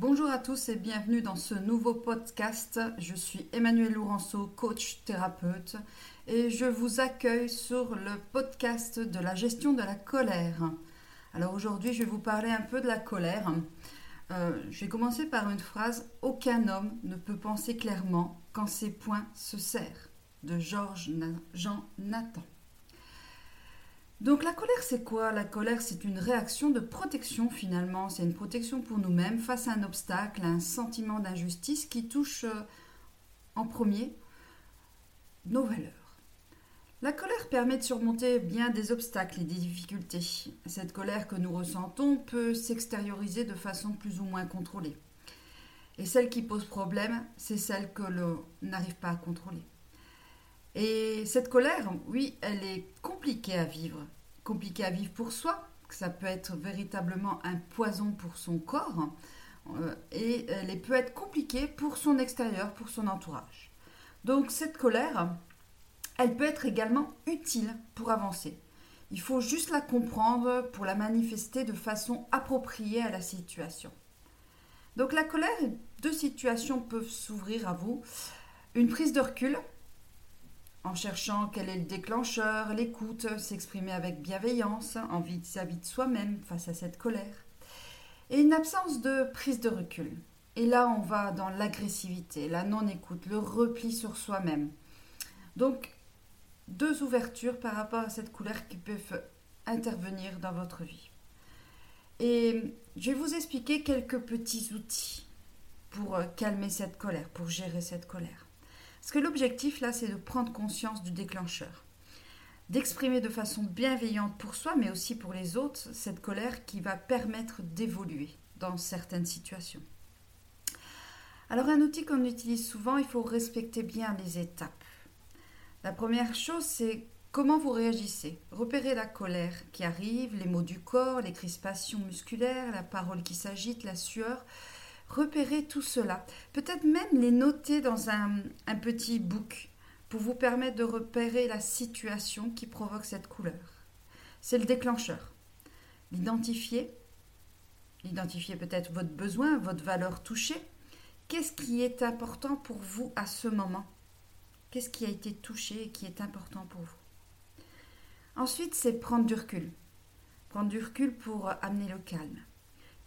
Bonjour à tous et bienvenue dans ce nouveau podcast. Je suis Emmanuel Lourenço, coach thérapeute, et je vous accueille sur le podcast de la gestion de la colère. Alors aujourd'hui, je vais vous parler un peu de la colère. Euh, je vais commencer par une phrase Aucun homme ne peut penser clairement quand ses poings se serrent de Georges Jean Nathan. Donc la colère, c'est quoi? La colère, c'est une réaction de protection finalement. C'est une protection pour nous-mêmes face à un obstacle, à un sentiment d'injustice qui touche euh, en premier nos valeurs. La colère permet de surmonter bien des obstacles et des difficultés. Cette colère que nous ressentons peut s'extérioriser de façon plus ou moins contrôlée. Et celle qui pose problème, c'est celle que l'on n'arrive pas à contrôler. Et cette colère, oui, elle est compliquée à vivre. Compliquée à vivre pour soi, ça peut être véritablement un poison pour son corps, euh, et elle peut être compliquée pour son extérieur, pour son entourage. Donc cette colère, elle peut être également utile pour avancer. Il faut juste la comprendre pour la manifester de façon appropriée à la situation. Donc la colère, deux situations peuvent s'ouvrir à vous. Une prise de recul, en cherchant quel est le déclencheur, l'écoute, s'exprimer avec bienveillance, envie vis-à-vis de soi-même face à cette colère, et une absence de prise de recul. Et là, on va dans l'agressivité, la non-écoute, le repli sur soi-même. Donc, deux ouvertures par rapport à cette colère qui peuvent intervenir dans votre vie. Et je vais vous expliquer quelques petits outils pour calmer cette colère, pour gérer cette colère. Parce que l'objectif là, c'est de prendre conscience du déclencheur, d'exprimer de façon bienveillante pour soi, mais aussi pour les autres, cette colère qui va permettre d'évoluer dans certaines situations. Alors un outil qu'on utilise souvent, il faut respecter bien les étapes. La première chose, c'est comment vous réagissez. Repérez la colère qui arrive, les mots du corps, les crispations musculaires, la parole qui s'agite, la sueur repérez tout cela. Peut-être même les noter dans un, petit book pour vous permettre de repérer la situation qui provoque cette couleur. C'est le déclencheur. L'identifier, identifier peut-être votre besoin, votre valeur touchée. Qu'est-ce qui est important pour vous à ce moment? Qu'est-ce qui a été touché et qui est important pour vous? Ensuite, c'est prendre du recul. Prendre du recul pour amener le calme.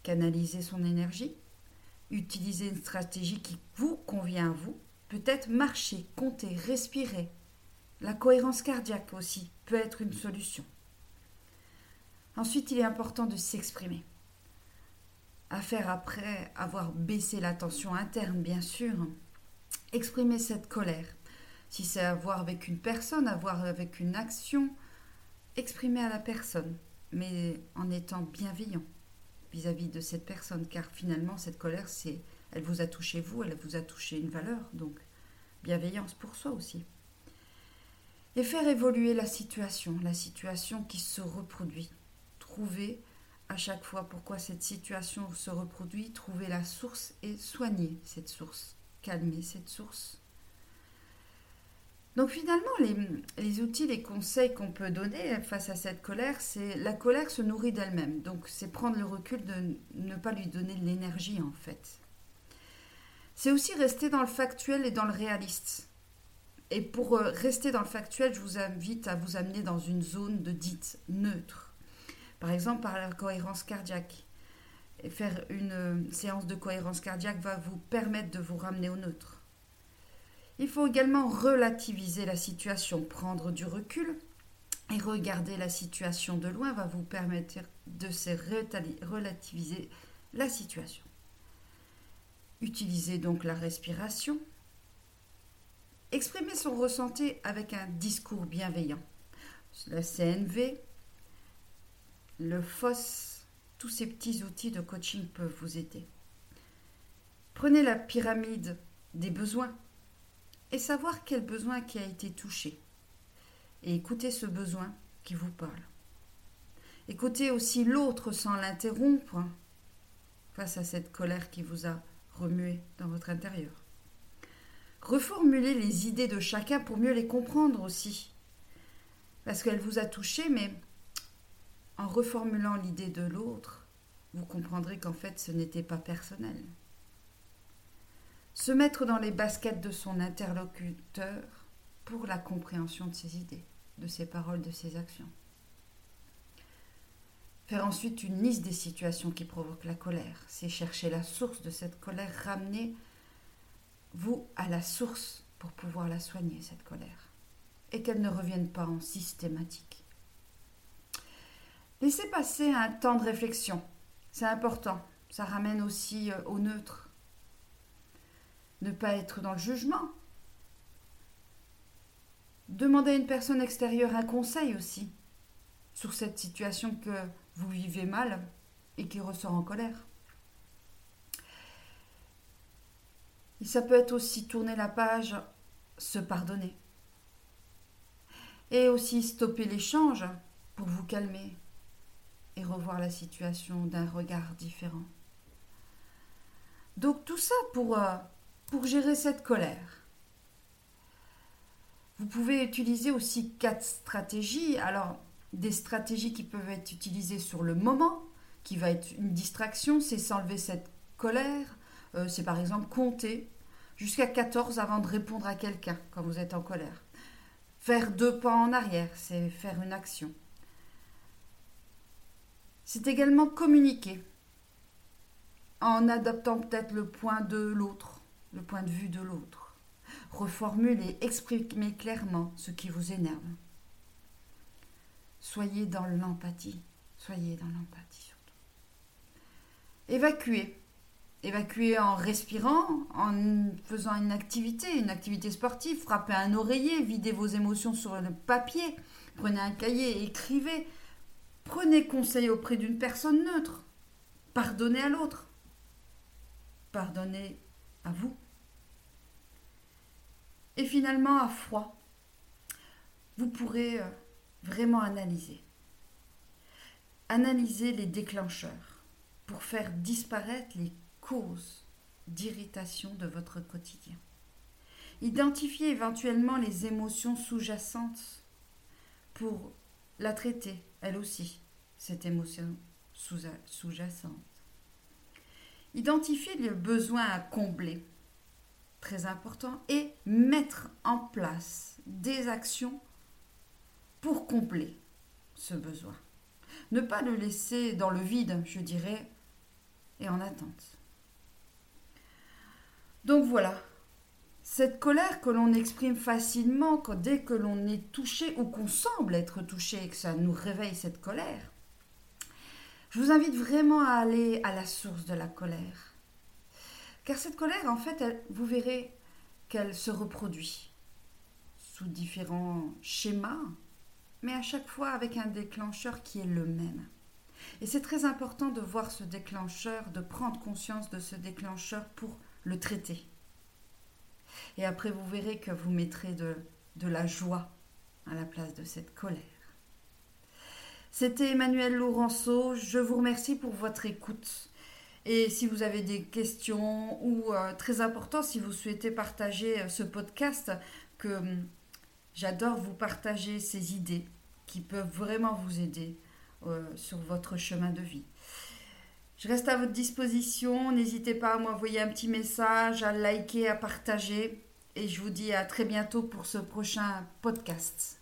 Canaliser son énergie, Utilisez une stratégie qui vous convient à vous. Peut-être marcher, compter, respirer. La cohérence cardiaque aussi peut être une solution. Ensuite, il est important de s'exprimer. À faire après avoir baissé la tension interne, bien sûr. Exprimer cette colère. Si c'est à voir avec une personne, à voir avec une action, exprimer à la personne, mais en étant bienveillant vis-à-vis de cette personne, car finalement, cette colère, c'est, elle vous a touché vous, elle vous a touché une valeur, donc bienveillance pour soi aussi. Et faire évoluer la situation, la situation qui se reproduit. Trouver à chaque fois pourquoi cette situation se reproduit, trouver la source et soigner cette source, calmer cette source. Donc finalement, les, outils, les conseils qu'on peut donner face à cette colère, c'est la colère se nourrit d'elle-même. Donc c'est prendre le recul de ne pas lui donner de l'énergie en fait. C'est aussi rester dans le factuel et dans le réaliste. Et pour euh, rester dans le factuel, je vous invite à vous amener dans une zone de dite neutre. Par exemple, par la cohérence cardiaque. Et faire une euh, séance de cohérence cardiaque va vous permettre de vous ramener au neutre. Il faut également relativiser la situation, prendre du recul et regarder la situation de loin va vous permettre de relativiser la situation. Utilisez donc la respiration. Exprimez son ressenti avec un discours bienveillant. La CNV, le FOS, tous ces petits outils de coaching peuvent vous aider. Prenez la pyramide des besoins et savoir quel besoin qui a été touché. Et écoutez ce besoin qui vous parle. Écoutez aussi l'autre sans l'interrompre face à cette colère qui vous a remué dans votre intérieur. Reformulez les idées de chacun pour mieux les comprendre aussi. Parce qu'elle vous a touché, mais en reformulant l'idée de l'autre, vous comprendrez qu'en fait ce n'était pas personnel. Se mettre dans les baskets de son interlocuteur pour la compréhension de ses idées, de ses paroles, de ses actions. Faire ensuite une liste des situations qui provoquent la colère, c'est chercher la source de cette colère, ramener vous à la source pour pouvoir la soigner, cette colère, et qu'elle ne revienne pas en systématique. Laissez passer un temps de réflexion, c'est important, ça ramène aussi euh, au neutre. Ne pas être dans le jugement. Demandez à une personne extérieure un conseil aussi sur cette situation que vous vivez mal et qui ressort en colère. Ça peut être aussi tourner la page, se pardonner. Et aussi stopper l'échange pour vous calmer et revoir la situation d'un regard différent. Donc tout ça pour, euh, pour gérer cette colère. Vous pouvez utiliser aussi quatre stratégies. Alors, des stratégies qui peuvent être utilisées sur le moment, qui va être une distraction, c'est s'enlever cette colère. Euh, c'est par exemple compter jusqu'à 14 avant de répondre à quelqu'un quand vous êtes en colère. Faire deux pas en arrière, c'est faire une action. C'est également communiquer en adoptant peut-être le point de l'autre, le point de vue de l'autre. Reformuler, exprimer clairement ce qui vous énerve. Soyez dans l'empathie. Soyez dans l'empathie surtout. Évacuez. Évacuez en respirant, en faisant une activité, une activité sportive. Frappez un oreiller, videz vos émotions sur le papier. Prenez un cahier, écrivez. Prenez conseil auprès d'une personne neutre. Pardonnez à l'autre. Pardonnez à vous. Et finalement, à froid, vous pourrez euh, vraiment analyser. Analyser les déclencheurs pour faire disparaître les causes d'irritation de votre quotidien. Identifier éventuellement les émotions sous-jacentes pour la traiter, elle aussi, cette émotion sous-jacente. Identifier le besoin à combler, important, et mettre en place des actions pour combler ce besoin. Ne pas le laisser dans le vide, je dirais, et en attente. Donc voilà, cette colère que l'on exprime facilement dès que l'on est touché ou qu'on semble être touché et que ça nous réveille cette colère, je vous invite vraiment à aller à la source de la colère. Car cette colère, en fait, vous verrez qu'elle se reproduit sous différents schémas, mais à chaque fois avec un déclencheur qui est le même. Et c'est très important de voir ce déclencheur, de prendre conscience de ce déclencheur pour le traiter. Et après, vous verrez que vous mettrez de, de la joie à la place de cette colère. C'était Emmanuel Laurenceau. Je vous remercie pour votre écoute. Et si vous avez des questions ou euh, très important, si vous souhaitez partager euh, ce podcast, que hum, J'adore vous partager ces idées qui peuvent vraiment vous aider euh, sur votre chemin de vie. Je reste à votre disposition. N'hésitez pas à m'envoyer un petit message, à liker, à partager. Et je vous dis à très bientôt pour ce prochain podcast.